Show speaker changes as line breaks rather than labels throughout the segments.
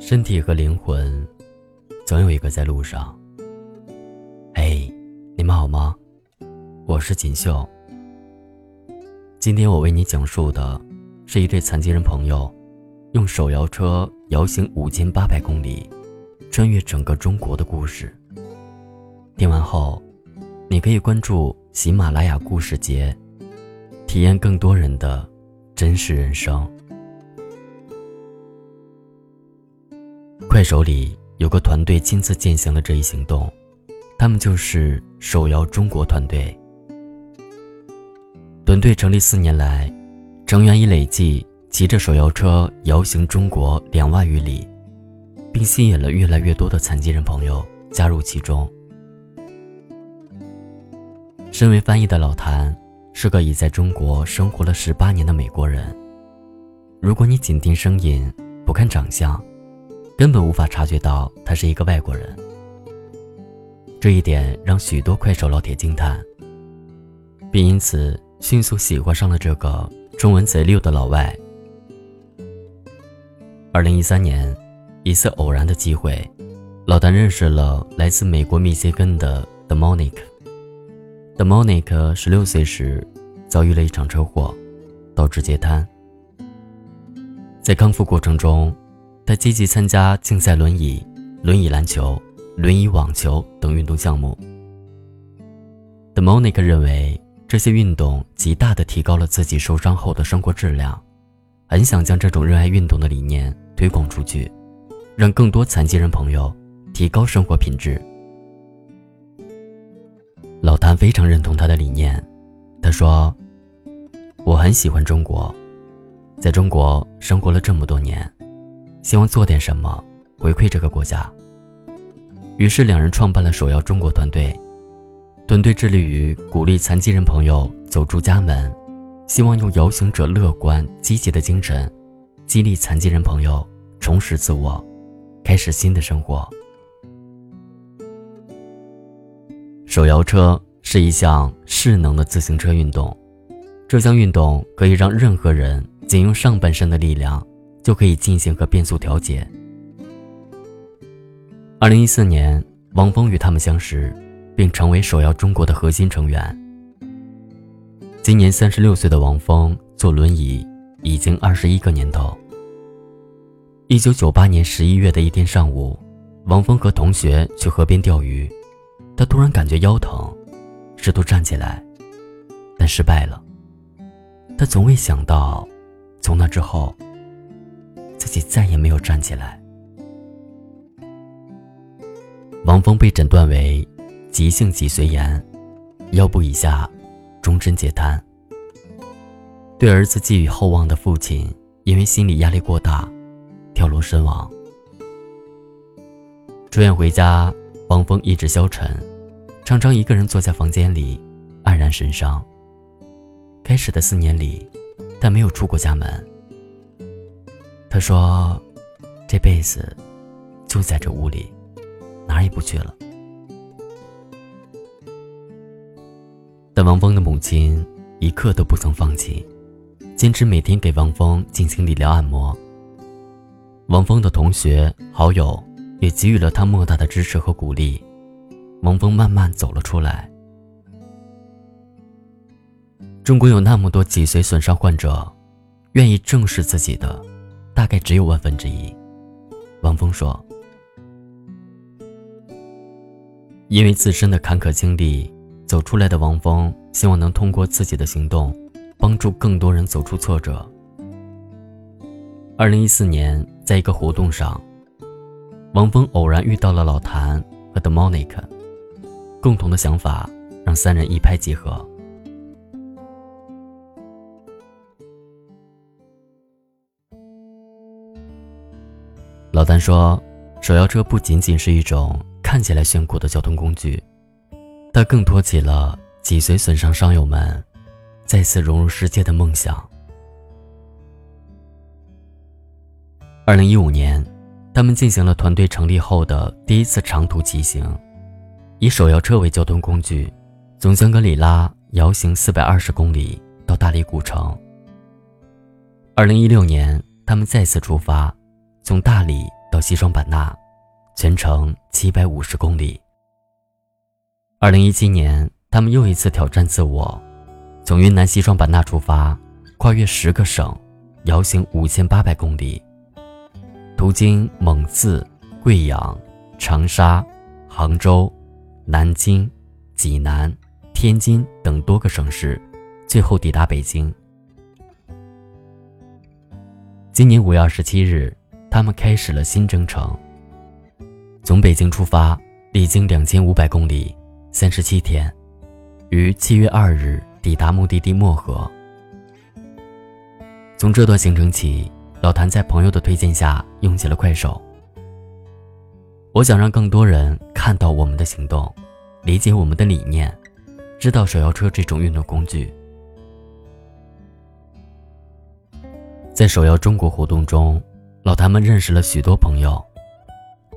身体和灵魂，总有一个在路上。嘿，你们好吗？我是锦绣。今天我为你讲述的，是一对残疾人朋友，用手摇车摇行五千八百公里，穿越整个中国的故事。听完后，你可以关注喜马拉雅故事节，体验更多人的真实人生。快手里有个团队亲自践行了这一行动，他们就是手摇中国团队。团队成立四年来，成员已累计骑着手摇车摇行中国两万余里，并吸引了越来越多的残疾人朋友加入其中。身为翻译的老谭是个已在中国生活了十八年的美国人。如果你仅听声音，不看长相，根本无法察觉到他是一个外国人，这一点让许多快手老铁惊叹，并因此迅速喜欢上了这个中文贼溜的老外。二零一三年，一次偶然的机会，老谭认识了来自美国密歇根的 Demonic。Demonic 十六岁时遭遇了一场车祸，导致截瘫，在康复过程中。他积极参加竞赛轮椅、轮椅篮球、轮椅网球等运动项目。The Monica 认为这些运动极大地提高了自己受伤后的生活质量，很想将这种热爱运动的理念推广出去，让更多残疾人朋友提高生活品质。老谭非常认同他的理念，他说：“我很喜欢中国，在中国生活了这么多年。”希望做点什么回馈这个国家。于是两人创办了“手摇中国”团队，团队致力于鼓励残疾人朋友走出家门，希望用摇行者乐观积极的精神，激励残疾人朋友重拾自我，开始新的生活。手摇车是一项势能的自行车运动，这项运动可以让任何人仅用上半身的力量。就可以进行和变速调节。二零一四年，王峰与他们相识，并成为首要中国的核心成员。今年三十六岁的王峰坐轮椅已经二十一个年头。一九九八年十一月的一天上午，王峰和同学去河边钓鱼，他突然感觉腰疼，试图站起来，但失败了。他从未想到，从那之后。自己再也没有站起来。王峰被诊断为急性脊髓炎，腰部以下终身截瘫。对儿子寄予厚望的父亲，因为心理压力过大，跳楼身亡。出院回家，王峰意志消沉，常常一个人坐在房间里，黯然神伤。开始的四年里，他没有出过家门。他说：“这辈子就在这屋里，哪儿也不去了。”但王峰的母亲一刻都不曾放弃，坚持每天给王峰进行理疗按摩。王峰的同学好友也给予了他莫大的支持和鼓励，王峰慢慢走了出来。中国有那么多脊髓损伤患者，愿意正视自己的。大概只有万分之一，王峰说：“因为自身的坎坷经历走出来的王峰，希望能通过自己的行动，帮助更多人走出挫折。”二零一四年，在一个活动上，王峰偶然遇到了老谭和 The Monic，共同的想法让三人一拍即合。老丹说：“手摇车不仅仅是一种看起来炫酷的交通工具，它更托起了脊髓损伤伤友们再次融入世界的梦想。”二零一五年，他们进行了团队成立后的第一次长途骑行，以手摇车为交通工具，从香格里拉摇行四百二十公里到大理古城。二零一六年，他们再次出发。从大理到西双版纳，全程七百五十公里。二零一七年，他们又一次挑战自我，从云南西双版纳出发，跨越十个省，遥行五千八百公里，途经蒙自、贵阳、长沙、杭州、南京、济南、天津等多个省市，最后抵达北京。今年五月二十七日，他们开始了新征程。从北京出发，历经两千五百公里。三十七天，于七月二日抵达目的地漠河。从这段行程起，老谭在朋友的推荐下用起了快手。我想让更多人看到我们的行动，理解我们的理念，知道手摇车这种运动工具。在手摇中国活动中，老谭们认识了许多朋友。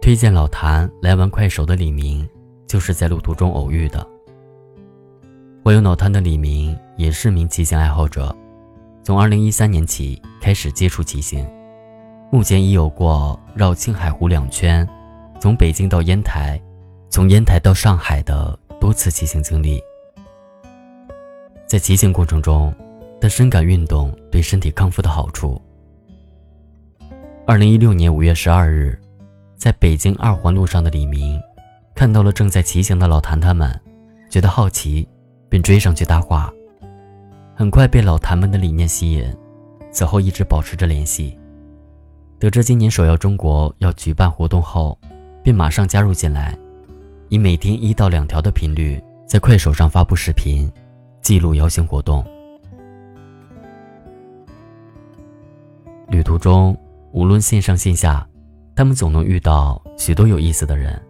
推荐老谭来玩快手的李明。就是在路途中偶遇的。我有脑瘫的李明也是名骑行爱好者，从2013年起开始接触骑行，目前已有过绕青海湖两圈，从北京到烟台，从烟台到上海的多次骑行经历。在骑行过程中，他深感运动对身体康复的好处。2016年5月12日，在北京二环路上的李明。看到了正在骑行的老谭他们，觉得好奇，便追上去搭话。很快被老谭们的理念吸引，此后一直保持着联系。得知今年首要中国要举办活动后，便马上加入进来，以每天一到两条的频率在快手上发布视频，记录摇行活动。旅途中，无论线上线下，他们总能遇到许多有意思的人。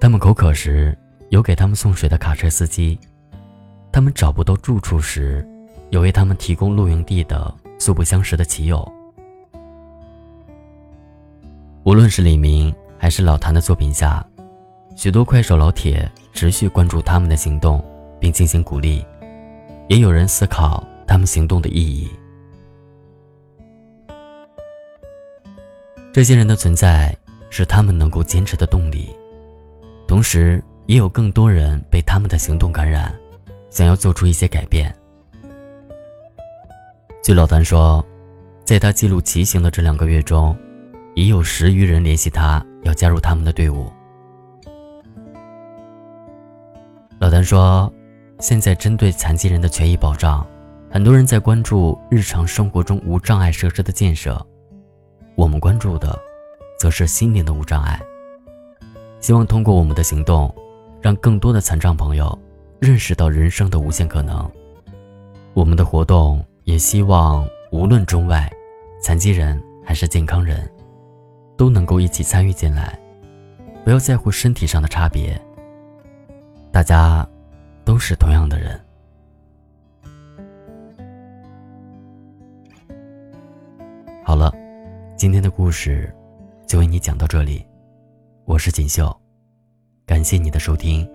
他们口渴时，有给他们送水的卡车司机；他们找不到住处时，有为他们提供露营地的素不相识的骑友。无论是李明还是老谭的作品下，许多快手老铁持续关注他们的行动，并进行鼓励；也有人思考他们行动的意义。这些人的存在，是他们能够坚持的动力。同时，也有更多人被他们的行动感染，想要做出一些改变。据老谭说，在他记录骑行的这两个月中，已有十余人联系他要加入他们的队伍。老谭说，现在针对残疾人的权益保障，很多人在关注日常生活中无障碍设施的建设，我们关注的，则是心灵的无障碍。希望通过我们的行动，让更多的残障朋友认识到人生的无限可能。我们的活动也希望无论中外，残疾人还是健康人，都能够一起参与进来，不要在乎身体上的差别。大家都是同样的人。好了，今天的故事就为你讲到这里。我是锦绣，感谢你的收听，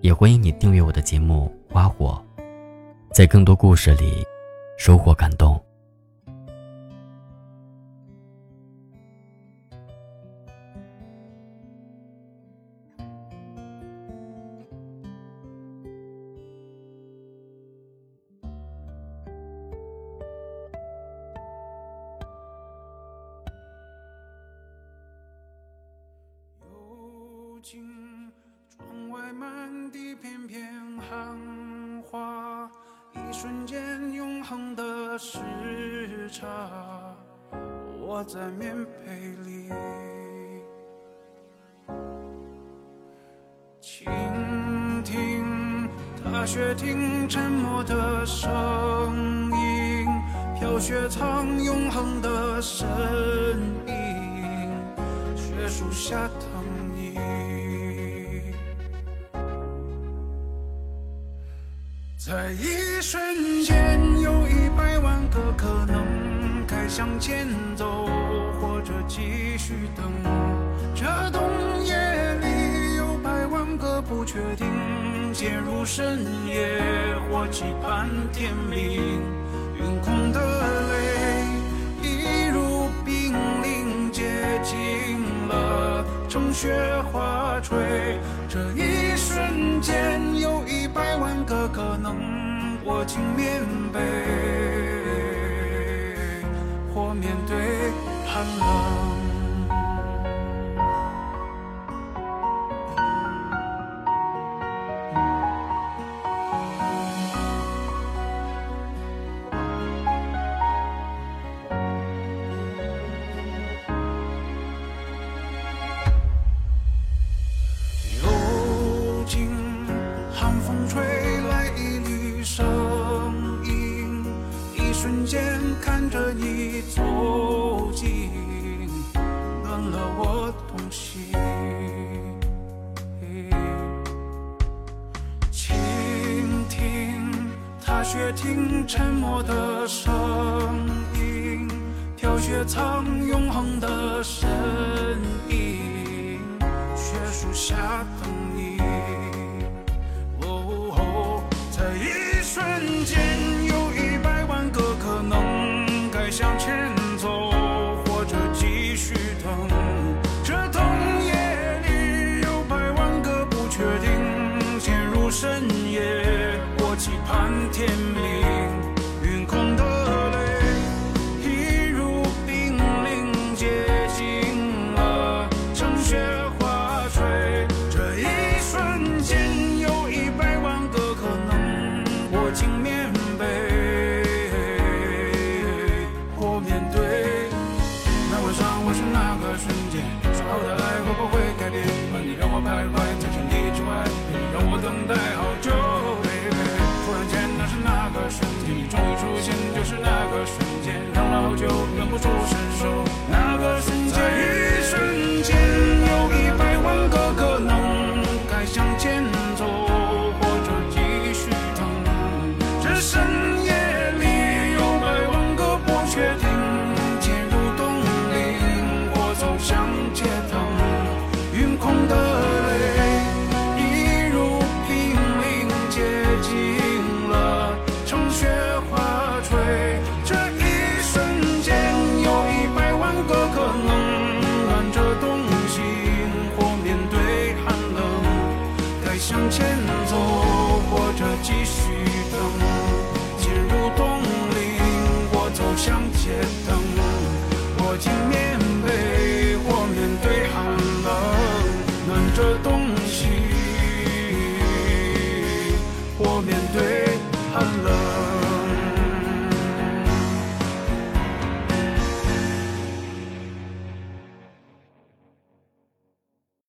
也欢迎你订阅我的节目《花火》，在更多故事里收获感动。
窗外满地片片寒花，一瞬间永恒的时差。我在棉被里倾听踏雪听沉默的声音，飘雪藏永恒的身影，雪树下在一瞬间，有一百万个可能，该向前走，或者继续等。这冬夜里，有百万个不确定，渐入深夜，或期盼天明。云空的泪，雪花坠。这一瞬间，有一百万个可能，握紧棉被，听沉默的声音，飘雪藏永恒的身影，雪树下等。